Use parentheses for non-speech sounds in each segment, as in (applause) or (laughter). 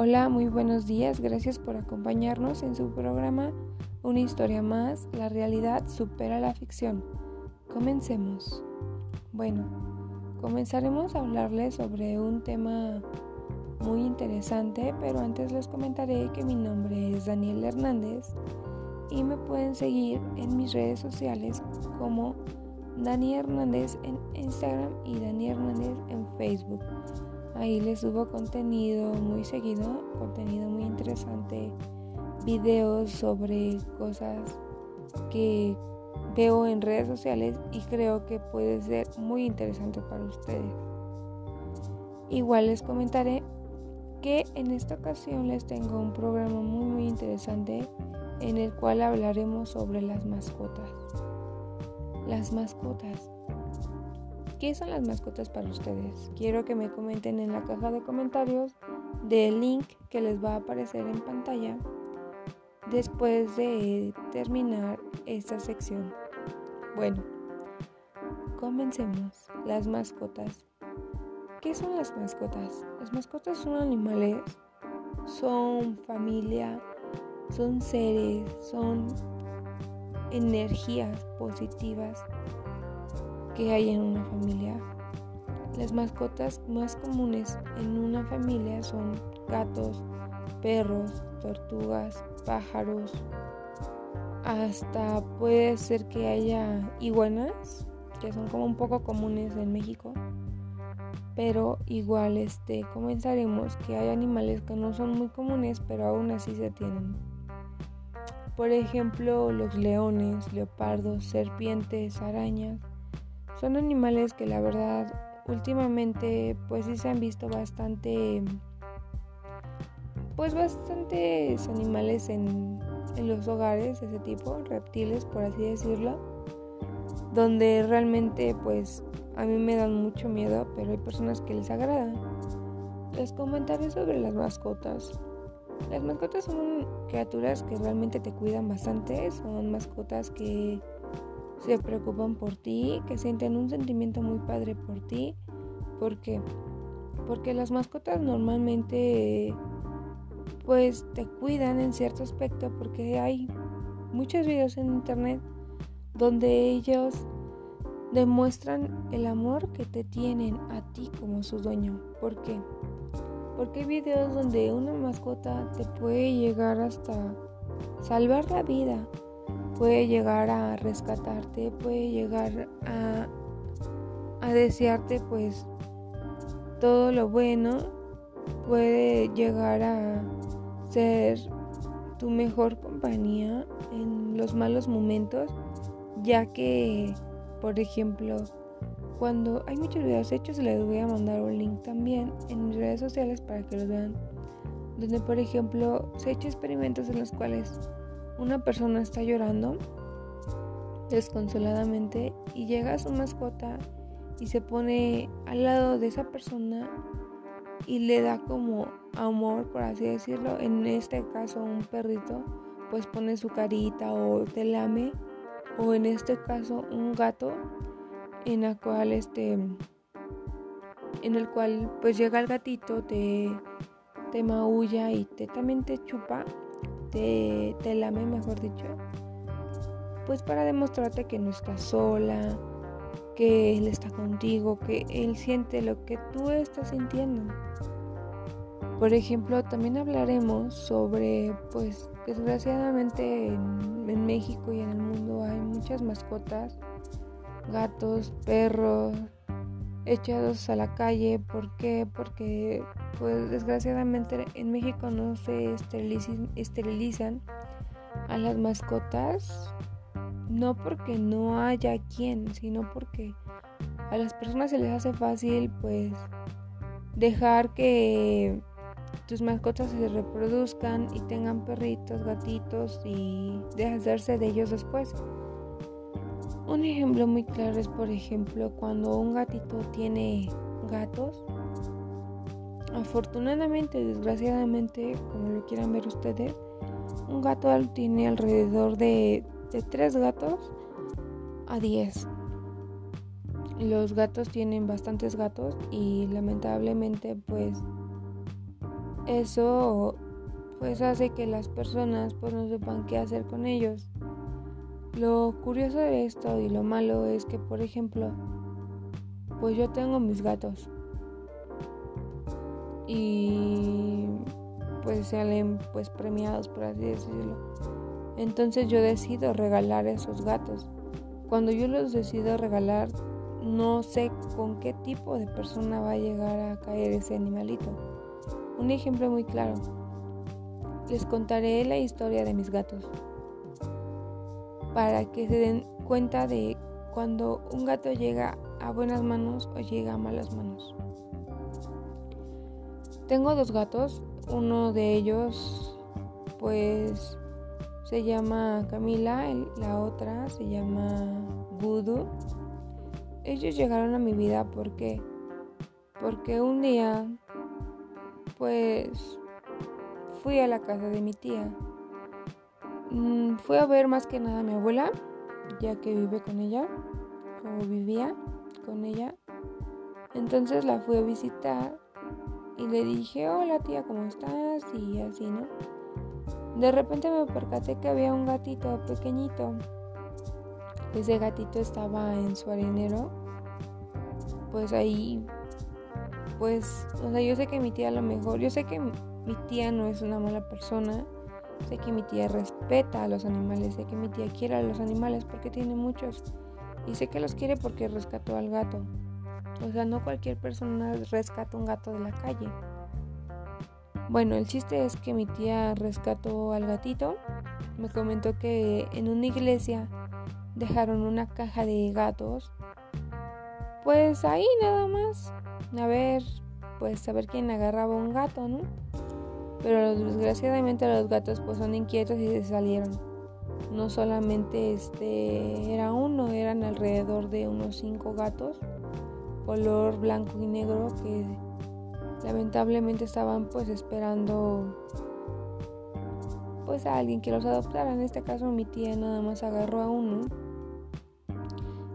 Hola, muy buenos días. Gracias por acompañarnos en su programa Una historia más. La realidad supera la ficción. Comencemos. Bueno, comenzaremos a hablarles sobre un tema muy interesante, pero antes les comentaré que mi nombre es Daniel Hernández y me pueden seguir en mis redes sociales como Dani Hernández en Instagram y Dani Hernández en Facebook. Ahí les subo contenido muy seguido, contenido muy interesante, videos sobre cosas que veo en redes sociales y creo que puede ser muy interesante para ustedes. Igual les comentaré que en esta ocasión les tengo un programa muy muy interesante en el cual hablaremos sobre las mascotas. Las mascotas. ¿Qué son las mascotas para ustedes? Quiero que me comenten en la caja de comentarios del link que les va a aparecer en pantalla después de terminar esta sección. Bueno, comencemos. Las mascotas. ¿Qué son las mascotas? Las mascotas son animales, son familia, son seres, son energías positivas que hay en una familia. Las mascotas más comunes en una familia son gatos, perros, tortugas, pájaros. Hasta puede ser que haya iguanas, que son como un poco comunes en México. Pero igual este comenzaremos que hay animales que no son muy comunes, pero aún así se tienen. Por ejemplo, los leones, leopardos, serpientes, arañas. Son animales que la verdad últimamente pues sí se han visto bastante pues bastantes animales en, en los hogares de ese tipo, reptiles por así decirlo, donde realmente pues a mí me dan mucho miedo, pero hay personas que les agradan. Les comentaré sobre las mascotas. Las mascotas son criaturas que realmente te cuidan bastante, son mascotas que se preocupan por ti, que sienten un sentimiento muy padre por ti. ¿Por qué? Porque las mascotas normalmente pues te cuidan en cierto aspecto porque hay muchos videos en internet donde ellos demuestran el amor que te tienen a ti como su dueño. ¿Por qué? Porque hay videos donde una mascota te puede llegar hasta salvar la vida, puede llegar a rescatarte, puede llegar a, a desearte pues todo lo bueno, puede llegar a ser tu mejor compañía en los malos momentos, ya que, por ejemplo, cuando hay muchos videos hechos, les voy a mandar un link también en mis redes sociales para que los vean. Donde, por ejemplo, se ha hecho experimentos en los cuales una persona está llorando desconsoladamente y llega su mascota y se pone al lado de esa persona y le da como amor, por así decirlo. En este caso, un perrito, pues pone su carita o te lame. O en este caso, un gato en la cual este en el cual pues llega el gatito, te, te maulla y te también te chupa, te, te lame mejor dicho, pues para demostrarte que no estás sola, que él está contigo, que él siente lo que tú estás sintiendo. Por ejemplo, también hablaremos sobre, pues desgraciadamente en, en México y en el mundo hay muchas mascotas gatos, perros echados a la calle. ¿Por qué? Porque pues desgraciadamente en México no se esterilizan, a las mascotas. No porque no haya quien, sino porque a las personas se les hace fácil pues dejar que tus mascotas se reproduzcan y tengan perritos, gatitos y deshacerse de ellos después. Un ejemplo muy claro es, por ejemplo, cuando un gatito tiene gatos. Afortunadamente, desgraciadamente, como lo quieran ver ustedes, un gato tiene alrededor de, de 3 gatos a 10. Los gatos tienen bastantes gatos y lamentablemente pues eso pues hace que las personas pues no sepan qué hacer con ellos. Lo curioso de esto y lo malo es que por ejemplo pues yo tengo mis gatos y pues salen pues premiados por así decirlo. Entonces yo decido regalar esos gatos. Cuando yo los decido regalar no sé con qué tipo de persona va a llegar a caer ese animalito. Un ejemplo muy claro. Les contaré la historia de mis gatos para que se den cuenta de cuando un gato llega a buenas manos o llega a malas manos. Tengo dos gatos, uno de ellos pues se llama Camila, la otra se llama Gudu. Ellos llegaron a mi vida porque porque un día pues fui a la casa de mi tía. Mm, fui a ver más que nada a mi abuela, ya que vive con ella, o vivía con ella. Entonces la fui a visitar y le dije, hola tía, ¿cómo estás? Y así, ¿no? De repente me percaté que había un gatito pequeñito. Ese gatito estaba en su arenero. Pues ahí, pues, o sea, yo sé que mi tía a lo mejor, yo sé que mi tía no es una mala persona. Sé que mi tía respeta a los animales, sé que mi tía quiere a los animales porque tiene muchos. Y sé que los quiere porque rescató al gato. O sea, no cualquier persona rescata un gato de la calle. Bueno, el chiste es que mi tía rescató al gatito. Me comentó que en una iglesia dejaron una caja de gatos. Pues ahí nada más. A ver, pues a ver quién agarraba un gato, ¿no? Pero desgraciadamente los gatos pues son inquietos y se salieron. No solamente este era uno, eran alrededor de unos cinco gatos, color blanco y negro que lamentablemente estaban pues esperando pues a alguien que los adoptara. En este caso mi tía nada más agarró a uno.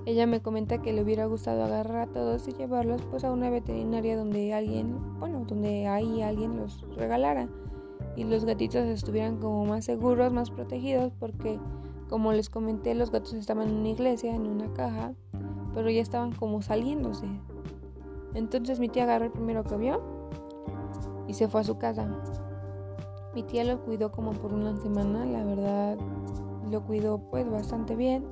Ella me comenta que le hubiera gustado agarrar a todos y llevarlos pues a una veterinaria donde alguien, bueno, donde alguien los regalara y los gatitos estuvieran como más seguros, más protegidos porque como les comenté los gatos estaban en una iglesia, en una caja, pero ya estaban como saliéndose. Entonces mi tía agarró el primero que vio y se fue a su casa. Mi tía lo cuidó como por una semana, la verdad lo cuidó pues bastante bien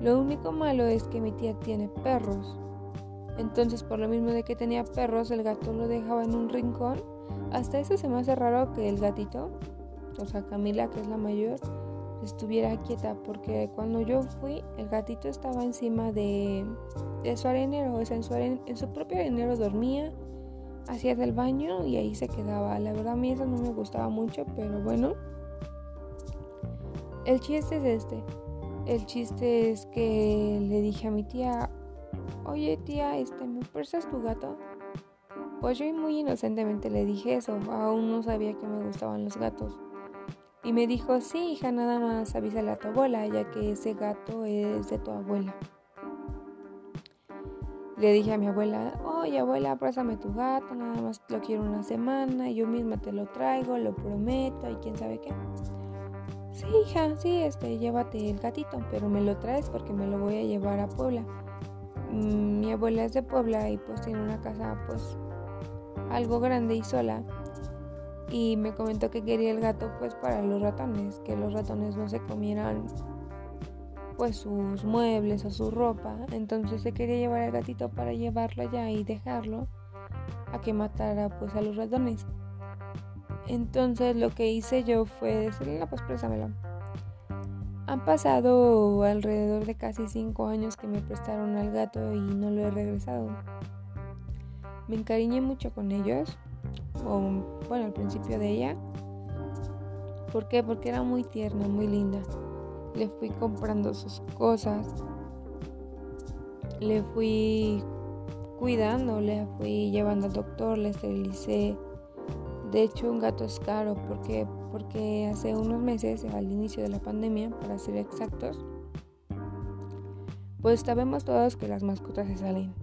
lo único malo es que mi tía tiene perros. Entonces, por lo mismo de que tenía perros, el gato lo dejaba en un rincón. Hasta eso se me hace raro que el gatito, o sea, Camila, que es la mayor, estuviera quieta, porque cuando yo fui, el gatito estaba encima de, su arenero, o sea, en su, en su propio arenero dormía, hacía del baño y ahí se quedaba. La verdad, a mí eso no me gustaba mucho, pero bueno. El chiste es este. El chiste es que le dije a mi tía, oye tía, este, ¿me prestas tu gato? Pues yo muy inocentemente le dije eso, aún no sabía que me gustaban los gatos. Y me dijo, sí, hija, nada más avísale a tu abuela, ya que ese gato es de tu abuela. Le dije a mi abuela, oye abuela, préstame tu gato, nada más lo quiero una semana, yo misma te lo traigo, lo prometo y quién sabe qué. Sí, hija, sí, este, llévate el gatito, pero me lo traes porque me lo voy a llevar a Puebla. Mm, mi abuela es de Puebla y pues tiene una casa pues algo grande y sola. Y me comentó que quería el gato pues para los ratones, que los ratones no se comieran pues sus muebles o su ropa. Entonces se quería llevar el gatito para llevarlo allá y dejarlo a que matara pues a los ratones. Entonces lo que hice yo fue decirle, no, pues préstamelo. Han pasado alrededor de casi 5 años que me prestaron al gato y no lo he regresado. Me encariñé mucho con ellos, o bueno, al principio de ella. ¿Por qué? Porque era muy tierna, muy linda. Le fui comprando sus cosas. Le fui cuidando, le fui llevando al doctor, le esterilicé, de hecho, un gato es caro porque, porque hace unos meses, al inicio de la pandemia, para ser exactos, pues sabemos todos que las mascotas se salen.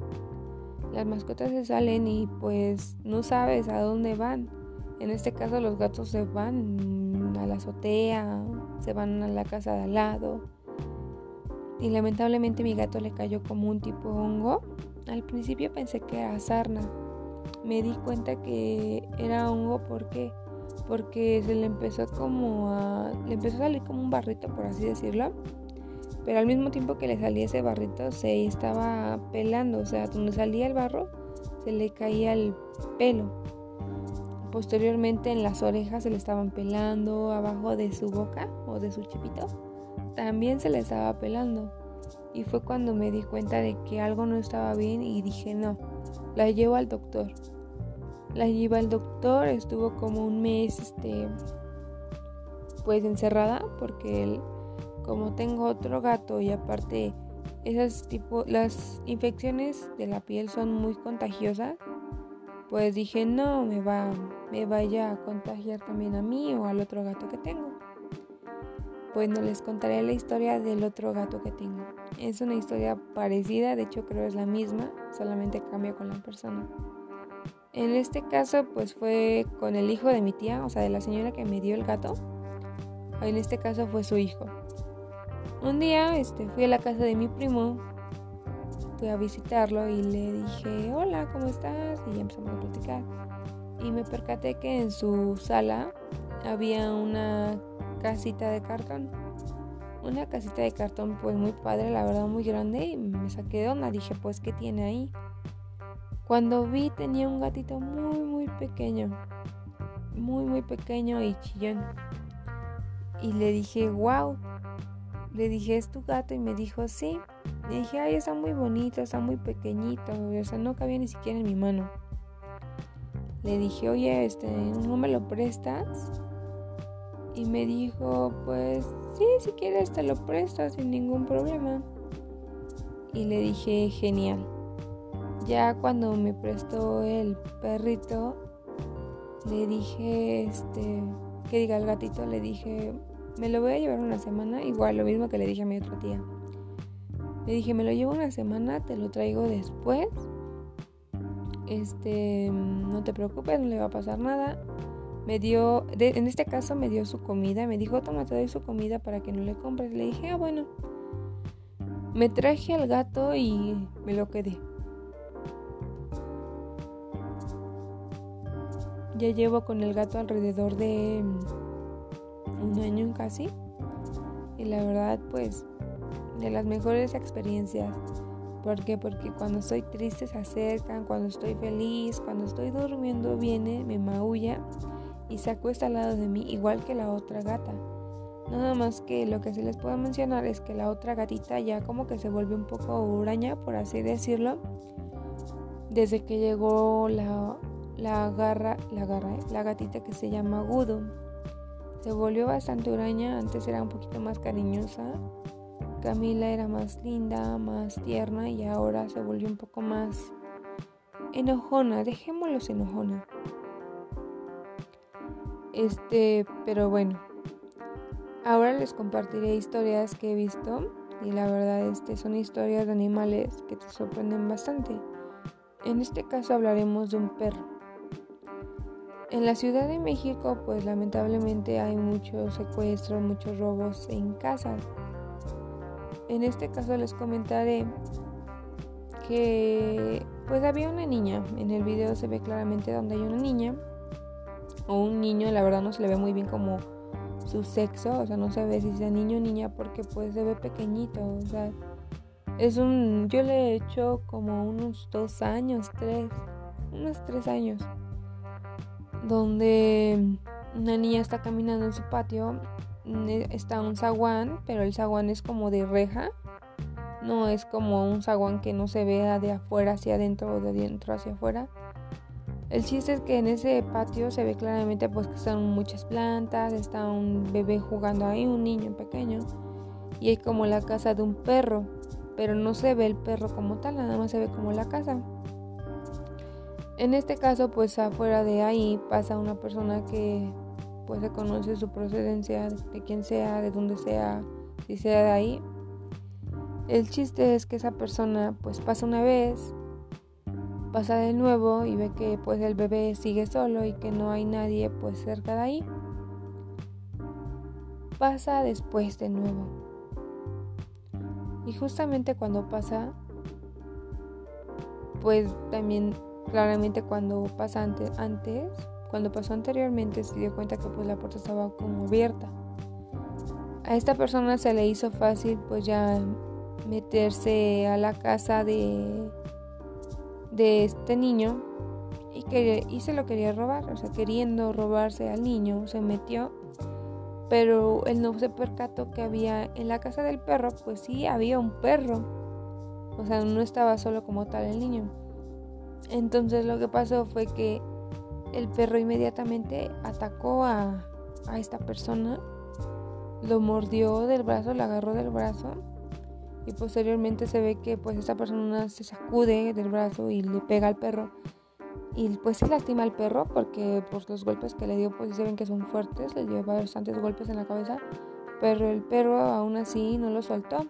Las mascotas se salen y pues no sabes a dónde van. En este caso los gatos se van a la azotea, se van a la casa de al lado. Y lamentablemente mi gato le cayó como un tipo hongo. Al principio pensé que era sarna. Me di cuenta que era hongo porque porque se le empezó como a le empezó a salir como un barrito por así decirlo pero al mismo tiempo que le salía ese barrito se estaba pelando, o sea, donde salía el barro se le caía el pelo. Posteriormente en las orejas se le estaban pelando, abajo de su boca o de su chipito también se le estaba pelando. Y fue cuando me di cuenta de que algo no estaba bien y dije, no, la llevo al doctor. La llevo al doctor, estuvo como un mes, este, pues encerrada porque él como tengo otro gato y aparte esas tipo las infecciones de la piel son muy contagiosas, pues dije, no, me va me vaya a contagiar también a mí o al otro gato que tengo. Pues no les contaré la historia del otro gato que tengo. Es una historia parecida, de hecho creo es la misma, solamente cambia con la persona. En este caso pues fue con el hijo de mi tía, o sea, de la señora que me dio el gato. En este caso fue su hijo. Un día este, fui a la casa de mi primo, fui a visitarlo y le dije, hola, ¿cómo estás? Y ya empezamos a platicar. Y me percaté que en su sala había una casita de cartón. Una casita de cartón pues muy padre, la verdad muy grande y me saqué de onda. Dije, pues, ¿qué tiene ahí? Cuando vi tenía un gatito muy, muy pequeño. Muy, muy pequeño y chillón. Y le dije, wow, le dije, ¿es tu gato? Y me dijo, sí. Le dije, ay, está muy bonito, está muy pequeñito. O sea, no cabía ni siquiera en mi mano. Le dije, oye, este, ¿no me lo prestas? Y me dijo, pues sí, si quieres te lo presto sin ningún problema. Y le dije, genial. Ya cuando me prestó el perrito, le dije, este, que diga el gatito, le dije, me lo voy a llevar una semana, igual lo mismo que le dije a mi otra tía. Le dije, me lo llevo una semana, te lo traigo después. Este, no te preocupes, no le va a pasar nada. Me dio, en este caso me dio su comida, me dijo, toma, te doy su comida para que no le compres. Le dije, ah, bueno. Me traje al gato y me lo quedé. Ya llevo con el gato alrededor de un año casi. Y la verdad, pues, de las mejores experiencias. ¿Por qué? Porque cuando estoy triste se acercan, cuando estoy feliz, cuando estoy durmiendo viene, me maulla y se acuesta al lado de mí, igual que la otra gata. Nada más que lo que se les puedo mencionar es que la otra gatita ya como que se volvió un poco huraña, por así decirlo, desde que llegó la, la garra, la garra, ¿eh? la gatita que se llama Gudo. Se volvió bastante huraña, antes era un poquito más cariñosa. Camila era más linda, más tierna y ahora se volvió un poco más enojona, dejémoslo enojona. Este, pero bueno. Ahora les compartiré historias que he visto y la verdad este son historias de animales que te sorprenden bastante. En este caso hablaremos de un perro. En la Ciudad de México, pues lamentablemente hay muchos secuestros, muchos robos en casas. En este caso les comentaré que pues había una niña. En el video se ve claramente donde hay una niña o un niño, la verdad no se le ve muy bien como su sexo, o sea, no se ve si sea niño o niña porque pues se ve pequeñito, o sea, es un, yo le he hecho como unos dos años, tres, unos tres años donde una niña está caminando en su patio, está un zaguán, pero el zaguán es como de reja, no es como un zaguán que no se vea de afuera hacia adentro o de adentro hacia afuera. El chiste es que en ese patio se ve claramente pues que están muchas plantas, está un bebé jugando ahí, un niño pequeño, y hay como la casa de un perro, pero no se ve el perro como tal, nada más se ve como la casa. En este caso, pues afuera de ahí pasa una persona que pues se conoce su procedencia, de quien sea, de donde sea, si sea de ahí. El chiste es que esa persona pues pasa una vez, pasa de nuevo y ve que pues el bebé sigue solo y que no hay nadie pues cerca de ahí. Pasa después de nuevo. Y justamente cuando pasa, pues también claramente cuando pasa antes, antes cuando pasó anteriormente se dio cuenta que pues la puerta estaba como abierta. A esta persona se le hizo fácil pues ya meterse a la casa de de este niño y, que, y se lo quería robar, o sea, queriendo robarse al niño, se metió, pero él no se percató que había en la casa del perro, pues sí, había un perro, o sea, no estaba solo como tal el niño. Entonces lo que pasó fue que el perro inmediatamente atacó a, a esta persona, lo mordió del brazo, le agarró del brazo y posteriormente se ve que pues esta persona se sacude del brazo y le pega al perro y pues se lastima al perro porque por los golpes que le dio pues se ven que son fuertes, le dio bastantes golpes en la cabeza, pero el perro aún así no lo soltó.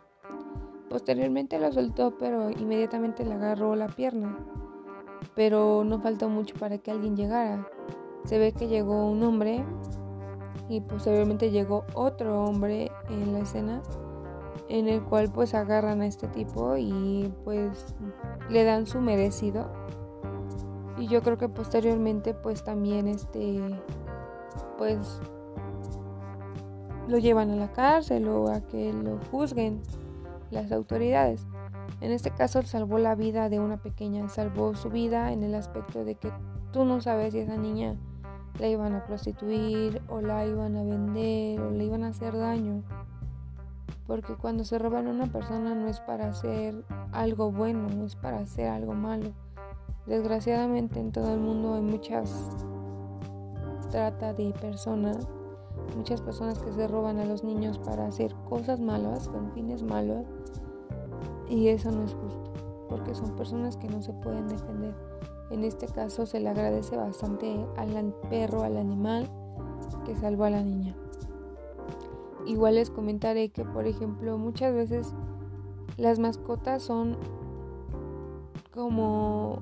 Posteriormente lo soltó, pero inmediatamente le agarró la pierna. Pero no faltó mucho para que alguien llegara. Se ve que llegó un hombre y posteriormente llegó otro hombre en la escena en el cual pues agarran a este tipo y pues le dan su merecido y yo creo que posteriormente pues también este pues lo llevan a la cárcel o a que lo juzguen las autoridades. En este caso salvó la vida de una pequeña, salvó su vida en el aspecto de que tú no sabes si esa niña la iban a prostituir o la iban a vender o le iban a hacer daño porque cuando se roban a una persona no es para hacer algo bueno, no es para hacer algo malo. Desgraciadamente en todo el mundo hay muchas trata de personas, muchas personas que se roban a los niños para hacer cosas malas, con fines malos, y eso no es justo, porque son personas que no se pueden defender. En este caso se le agradece bastante al perro, al animal que salvó a la niña. Igual les comentaré que, por ejemplo, muchas veces las mascotas son como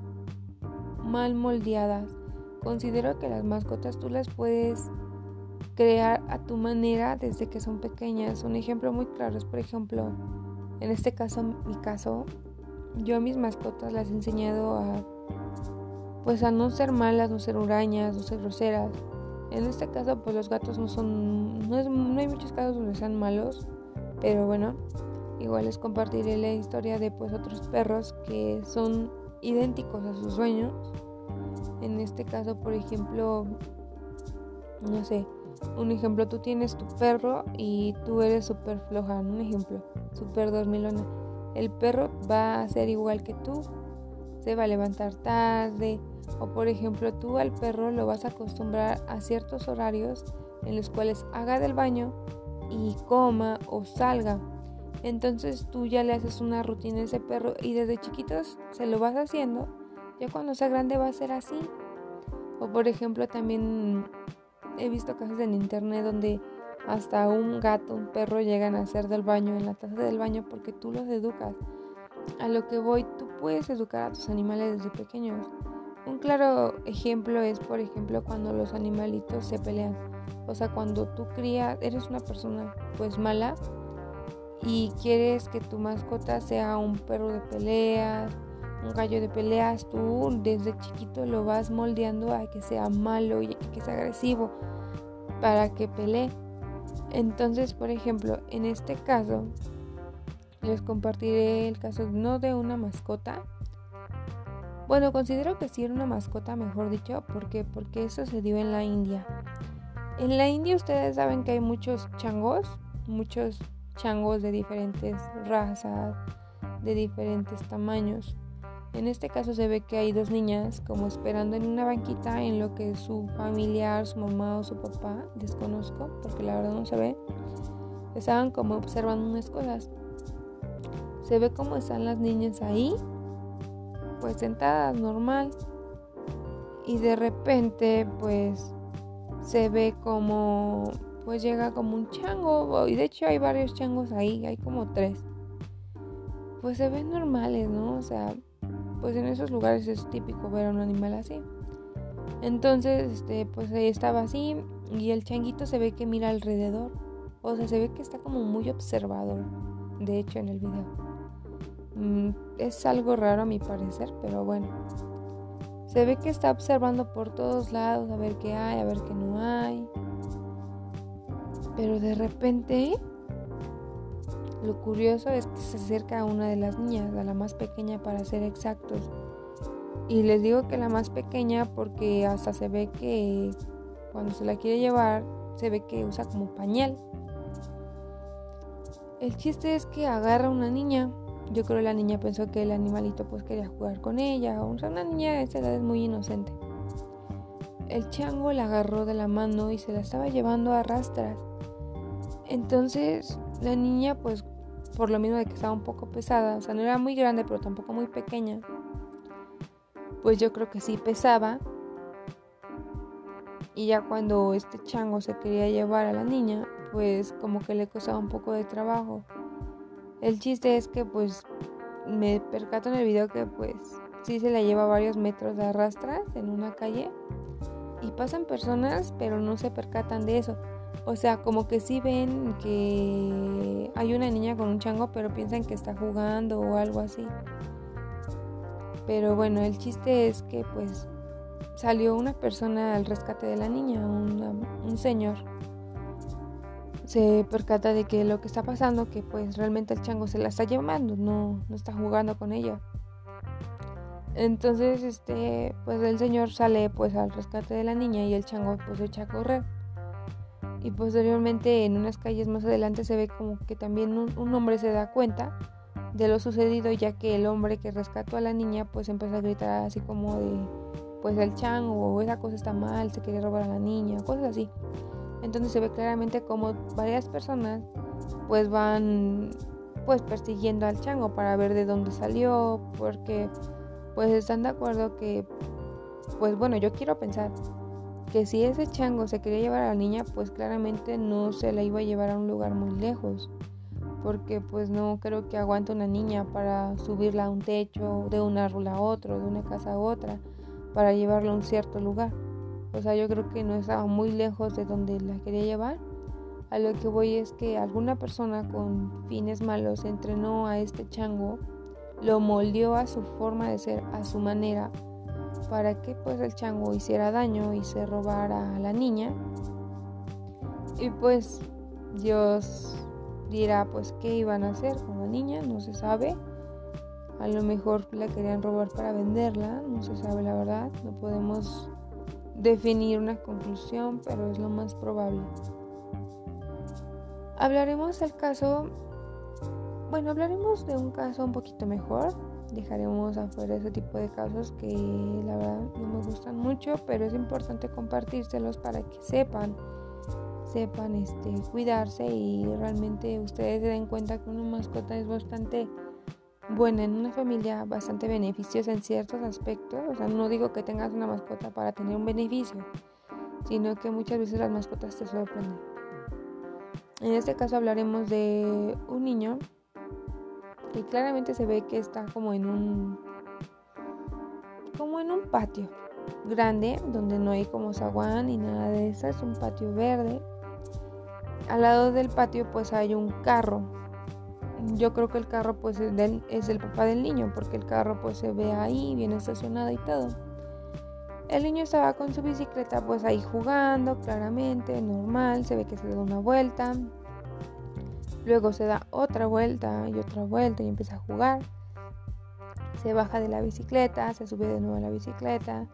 mal moldeadas. Considero que las mascotas tú las puedes crear a tu manera desde que son pequeñas. Un ejemplo muy claro es, por ejemplo, en este caso, mi caso, yo a mis mascotas las he enseñado a pues a no ser malas, no ser hurañas, no ser groseras. En este caso, pues los gatos no son, no, hay muchos casos donde sean malos, pero bueno, igual les compartiré la historia de pues otros perros que son idénticos a sus dueños. En este caso, por ejemplo, no sé, un ejemplo, tú tienes tu perro y tú eres súper floja, un ejemplo, súper dormilona. El perro va a ser igual que tú, se va a levantar tarde, o por ejemplo, tú al perro lo vas a acostumbrar a ciertos horarios en los cuales haga del baño y coma o salga. Entonces tú ya le haces una rutina a ese perro y desde chiquitos se lo vas haciendo. Ya cuando sea grande va a ser así. O por ejemplo también he visto casos en internet donde hasta un gato, un perro llegan a hacer del baño en la taza del baño porque tú los educas. A lo que voy, tú puedes educar a tus animales desde pequeños. Un claro ejemplo es, por ejemplo, cuando los animalitos se pelean. O sea, cuando tú crías, eres una persona pues mala y quieres que tu mascota sea un perro de peleas, un gallo de peleas, tú desde chiquito lo vas moldeando a que sea malo y que sea agresivo para que pelee. Entonces, por ejemplo, en este caso, les compartiré el caso no de una mascota, bueno, considero que sí era una mascota, mejor dicho, porque porque eso se dio en la India. En la India ustedes saben que hay muchos changos, muchos changos de diferentes razas, de diferentes tamaños. En este caso se ve que hay dos niñas como esperando en una banquita en lo que su familiar, su mamá o su papá, desconozco porque la verdad no se ve, estaban como observando unas cosas. Se ve cómo están las niñas ahí pues sentadas normal y de repente pues se ve como pues llega como un chango y de hecho hay varios changos ahí, hay como tres. Pues se ven normales, ¿no? O sea, pues en esos lugares es típico ver a un animal así. Entonces, este, pues ahí estaba así y el changuito se ve que mira alrededor. O sea, se ve que está como muy observador, de hecho, en el video. Mm, es algo raro a mi parecer, pero bueno. Se ve que está observando por todos lados a ver qué hay, a ver qué no hay. Pero de repente, lo curioso es que se acerca a una de las niñas, a la más pequeña para ser exactos. Y les digo que la más pequeña porque hasta se ve que cuando se la quiere llevar, se ve que usa como pañal. El chiste es que agarra a una niña yo creo que la niña pensó que el animalito pues quería jugar con ella. O sea, una niña de esa edad es muy inocente. El chango la agarró de la mano y se la estaba llevando a rastras. Entonces la niña pues por lo mismo de que estaba un poco pesada, o sea, no era muy grande pero tampoco muy pequeña. Pues yo creo que sí pesaba. Y ya cuando este chango se quería llevar a la niña, pues como que le costaba un poco de trabajo. El chiste es que pues me percato en el video que pues sí se la lleva varios metros de arrastras en una calle y pasan personas pero no se percatan de eso. O sea, como que sí ven que hay una niña con un chango pero piensan que está jugando o algo así. Pero bueno, el chiste es que pues salió una persona al rescate de la niña, un señor se percata de que lo que está pasando, que pues realmente el chango se la está llevando, no, no está jugando con ella. Entonces, este, pues el señor sale pues al rescate de la niña y el chango pues se echa a correr. Y posteriormente en unas calles más adelante se ve como que también un, hombre se da cuenta de lo sucedido ya que el hombre que rescató a la niña pues empezó a gritar así como de pues el chango o esa cosa está mal, se quiere robar a la niña, cosas así. Entonces se ve claramente como varias personas pues van pues persiguiendo al chango para ver de dónde salió, porque pues están de acuerdo que pues bueno, yo quiero pensar que si ese chango se quería llevar a la niña, pues claramente no se la iba a llevar a un lugar muy lejos, porque pues no creo que aguante una niña para subirla a un techo, de una rula a otro, de una casa a otra, para llevarla a un cierto lugar. O sea, yo creo que no estaba muy lejos de donde la quería llevar. A lo que voy es que alguna persona con fines malos entrenó a este chango, lo moldeó a su forma de ser, a su manera, para que pues el chango hiciera daño y se robara a la niña. Y pues Dios dirá pues qué iban a hacer con la niña, no se sabe. A lo mejor la querían robar para venderla, no se sabe la verdad, no podemos definir una conclusión, pero es lo más probable. Hablaremos del caso, bueno, hablaremos de un caso un poquito mejor. Dejaremos afuera ese tipo de casos que la verdad no me gustan mucho, pero es importante compartírselos para que sepan, sepan este, cuidarse y realmente ustedes se den cuenta que una mascota es bastante buena en una familia bastante beneficiosa en ciertos aspectos. O sea, no digo que tengas una mascota para tener un beneficio, sino que muchas veces las mascotas te sorprenden. En este caso hablaremos de un niño que claramente se ve que está como en un como en un patio grande donde no hay como zaguán ni nada de eso, es un patio verde. Al lado del patio pues hay un carro yo creo que el carro pues es del, es del papá del niño porque el carro pues se ve ahí bien estacionado y todo. El niño estaba con su bicicleta pues ahí jugando claramente, normal, se ve que se da una vuelta. Luego se da otra vuelta y otra vuelta y empieza a jugar. Se baja de la bicicleta, se sube de nuevo a la bicicleta.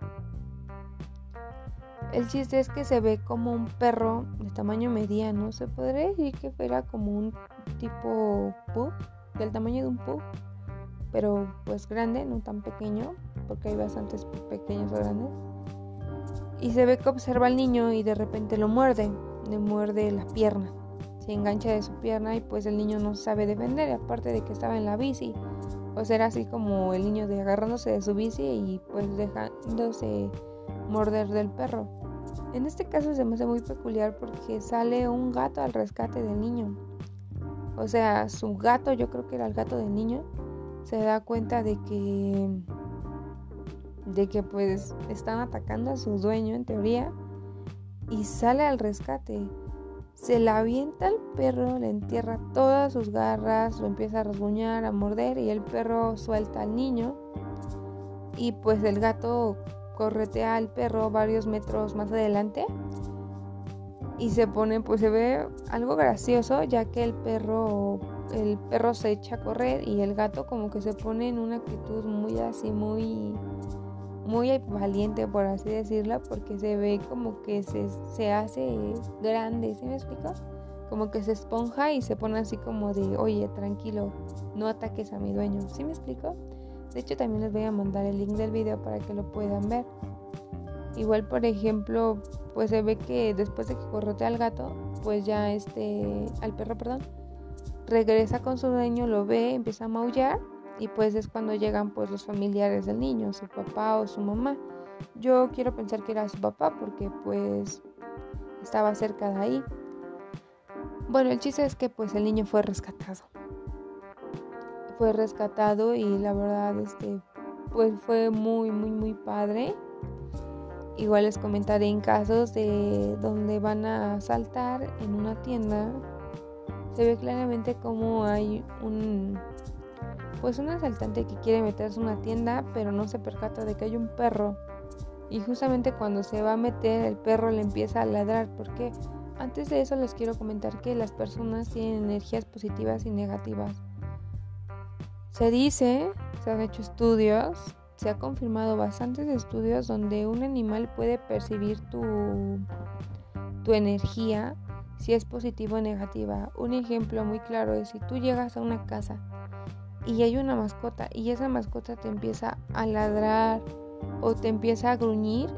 El chiste es que se ve como un perro de tamaño mediano. Se podría decir que fuera como un tipo pug, del tamaño de un pug, pero pues grande, no tan pequeño, porque hay bastantes pequeños o grandes. Y se ve que observa al niño y de repente lo muerde, le muerde la pierna. Se engancha de su pierna y pues el niño no sabe defender, aparte de que estaba en la bici. Pues era así como el niño de agarrándose de su bici y pues dejándose morder del perro. En este caso se me hace muy peculiar porque sale un gato al rescate del niño. O sea, su gato, yo creo que era el gato del niño, se da cuenta de que de que pues están atacando a su dueño en teoría y sale al rescate. Se la avienta al perro, le entierra todas sus garras, lo empieza a rasguñar, a morder y el perro suelta al niño. Y pues el gato corretea al perro varios metros más adelante y se pone, pues se ve algo gracioso ya que el perro, el perro se echa a correr y el gato como que se pone en una actitud muy así, muy muy valiente, por así decirlo, porque se ve como que se, se hace grande, ¿sí me explico? Como que se esponja y se pone así como de, oye, tranquilo, no ataques a mi dueño, ¿sí me explico? De hecho, también les voy a mandar el link del video para que lo puedan ver. Igual, por ejemplo, pues se ve que después de que corrotea al gato, pues ya este, al perro, perdón, regresa con su dueño, lo ve, empieza a maullar y pues es cuando llegan pues los familiares del niño, su papá o su mamá. Yo quiero pensar que era su papá porque pues estaba cerca de ahí. Bueno, el chiste es que pues el niño fue rescatado. Fue rescatado y la verdad este pues fue muy muy muy padre. Igual les comentaré en casos de donde van a saltar en una tienda. Se ve claramente como hay un pues un asaltante que quiere meterse a una tienda pero no se percata de que hay un perro y justamente cuando se va a meter el perro le empieza a ladrar porque antes de eso les quiero comentar que las personas tienen energías positivas y negativas. Se dice, se han hecho estudios, se ha confirmado bastantes estudios donde un animal puede percibir tu, tu energía si es positiva o negativa. Un ejemplo muy claro es si tú llegas a una casa y hay una mascota y esa mascota te empieza a ladrar o te empieza a gruñir,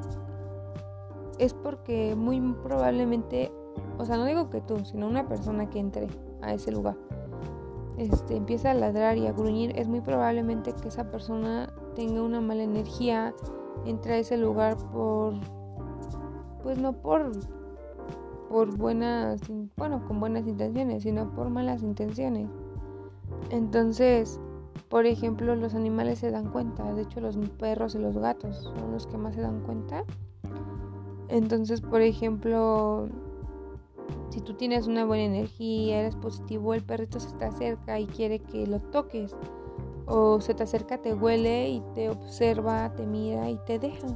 es porque muy probablemente, o sea, no digo que tú, sino una persona que entre a ese lugar, este, empieza a ladrar y a gruñir, es muy probablemente que esa persona tenga una mala energía, entre a ese lugar por, pues no por, por buenas, bueno, con buenas intenciones, sino por malas intenciones. Entonces, por ejemplo, los animales se dan cuenta, de hecho los perros y los gatos son los que más se dan cuenta. Entonces, por ejemplo, si tú tienes una buena energía, eres positivo, el perrito se te acerca y quiere que lo toques. O se te acerca, te huele y te observa, te mira y te deja.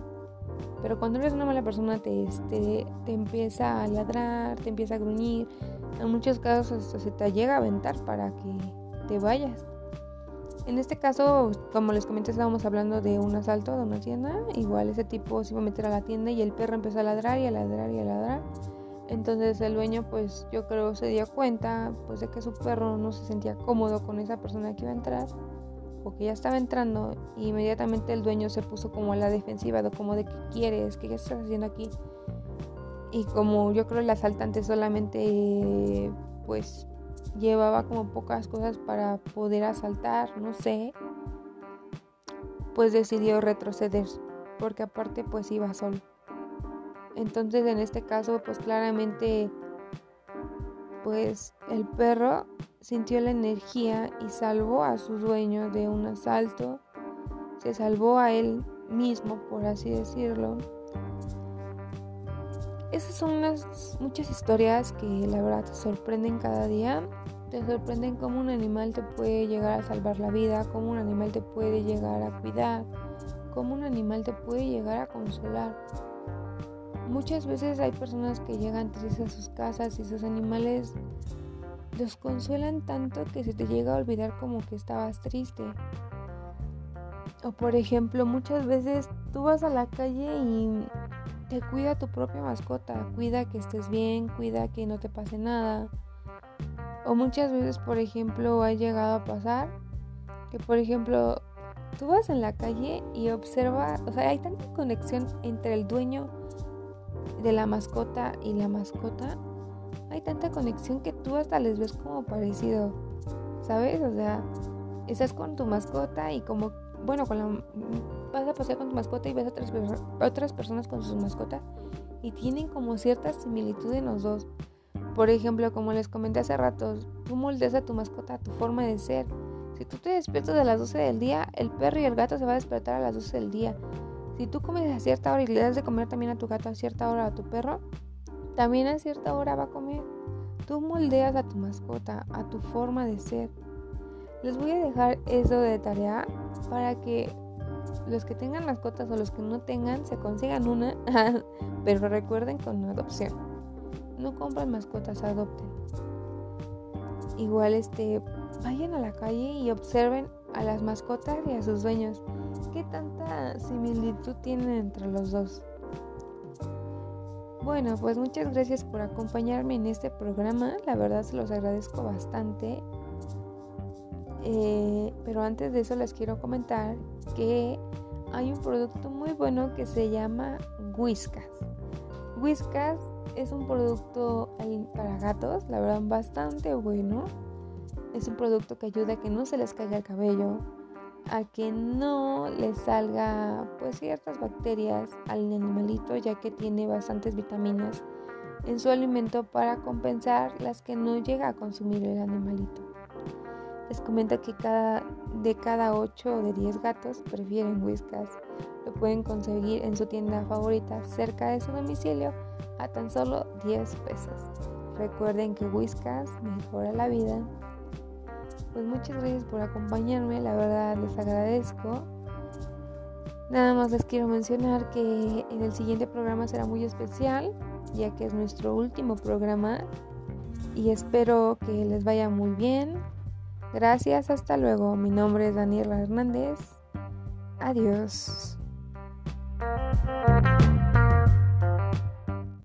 Pero cuando eres una mala persona te, te, te empieza a ladrar, te empieza a gruñir. En muchos casos hasta se te llega a aventar para que te vayas. En este caso, como les comenté, estábamos hablando de un asalto de una tienda. Igual ese tipo se iba a meter a la tienda y el perro empezó a ladrar y a ladrar y a ladrar. Entonces el dueño, pues yo creo se dio cuenta pues de que su perro no se sentía cómodo con esa persona que iba a entrar o que ya estaba entrando. Y inmediatamente el dueño se puso como a la defensiva, de como de qué quieres, qué estás haciendo aquí. Y como yo creo el asaltante solamente pues llevaba como pocas cosas para poder asaltar, no sé, pues decidió retroceder, porque aparte pues iba solo. Entonces en este caso pues claramente pues el perro sintió la energía y salvó a su dueño de un asalto, se salvó a él mismo por así decirlo. Esas son unas muchas historias que la verdad te sorprenden cada día te sorprenden cómo un animal te puede llegar a salvar la vida, cómo un animal te puede llegar a cuidar, cómo un animal te puede llegar a consolar. Muchas veces hay personas que llegan tristes a sus casas y sus animales los consuelan tanto que se te llega a olvidar como que estabas triste. O por ejemplo, muchas veces tú vas a la calle y te cuida tu propia mascota, cuida que estés bien, cuida que no te pase nada o muchas veces, por ejemplo, ha llegado a pasar que, por ejemplo, tú vas en la calle y observas, o sea, hay tanta conexión entre el dueño de la mascota y la mascota. Hay tanta conexión que tú hasta les ves como parecido, ¿sabes? O sea, estás con tu mascota y como, bueno, con la, vas a pasear con tu mascota y ves a otras, otras personas con sus mascotas y tienen como cierta similitud en los dos. Por ejemplo, como les comenté hace rato, tú moldeas a tu mascota a tu forma de ser. Si tú te despiertas a las 12 del día, el perro y el gato se va a despertar a las 12 del día. Si tú comes a cierta hora y le das de comer también a tu gato a cierta hora a tu perro, también a cierta hora va a comer. Tú moldeas a tu mascota, a tu forma de ser. Les voy a dejar eso de tarea para que los que tengan mascotas o los que no tengan se consigan una, (laughs) pero recuerden con adopción. No compren mascotas, adopten. Igual este vayan a la calle y observen a las mascotas y a sus dueños. ¿Qué tanta similitud tienen entre los dos? Bueno, pues muchas gracias por acompañarme en este programa. La verdad se los agradezco bastante. Eh, pero antes de eso les quiero comentar que hay un producto muy bueno que se llama Whiskas. Whiskas es un producto para gatos, la verdad bastante bueno. Es un producto que ayuda a que no se les caiga el cabello, a que no les salga pues ciertas bacterias al animalito ya que tiene bastantes vitaminas en su alimento para compensar las que no llega a consumir el animalito. Les comento que cada, de cada 8 o de 10 gatos prefieren Whiskas. Lo pueden conseguir en su tienda favorita cerca de su domicilio a tan solo 10 pesos. Recuerden que Whiskas mejora la vida pues muchas gracias por acompañarme, la verdad les agradezco. Nada más les quiero mencionar que en el siguiente programa será muy especial, ya que es nuestro último programa y espero que les vaya muy bien. Gracias, hasta luego. Mi nombre es Daniela Hernández. Adiós.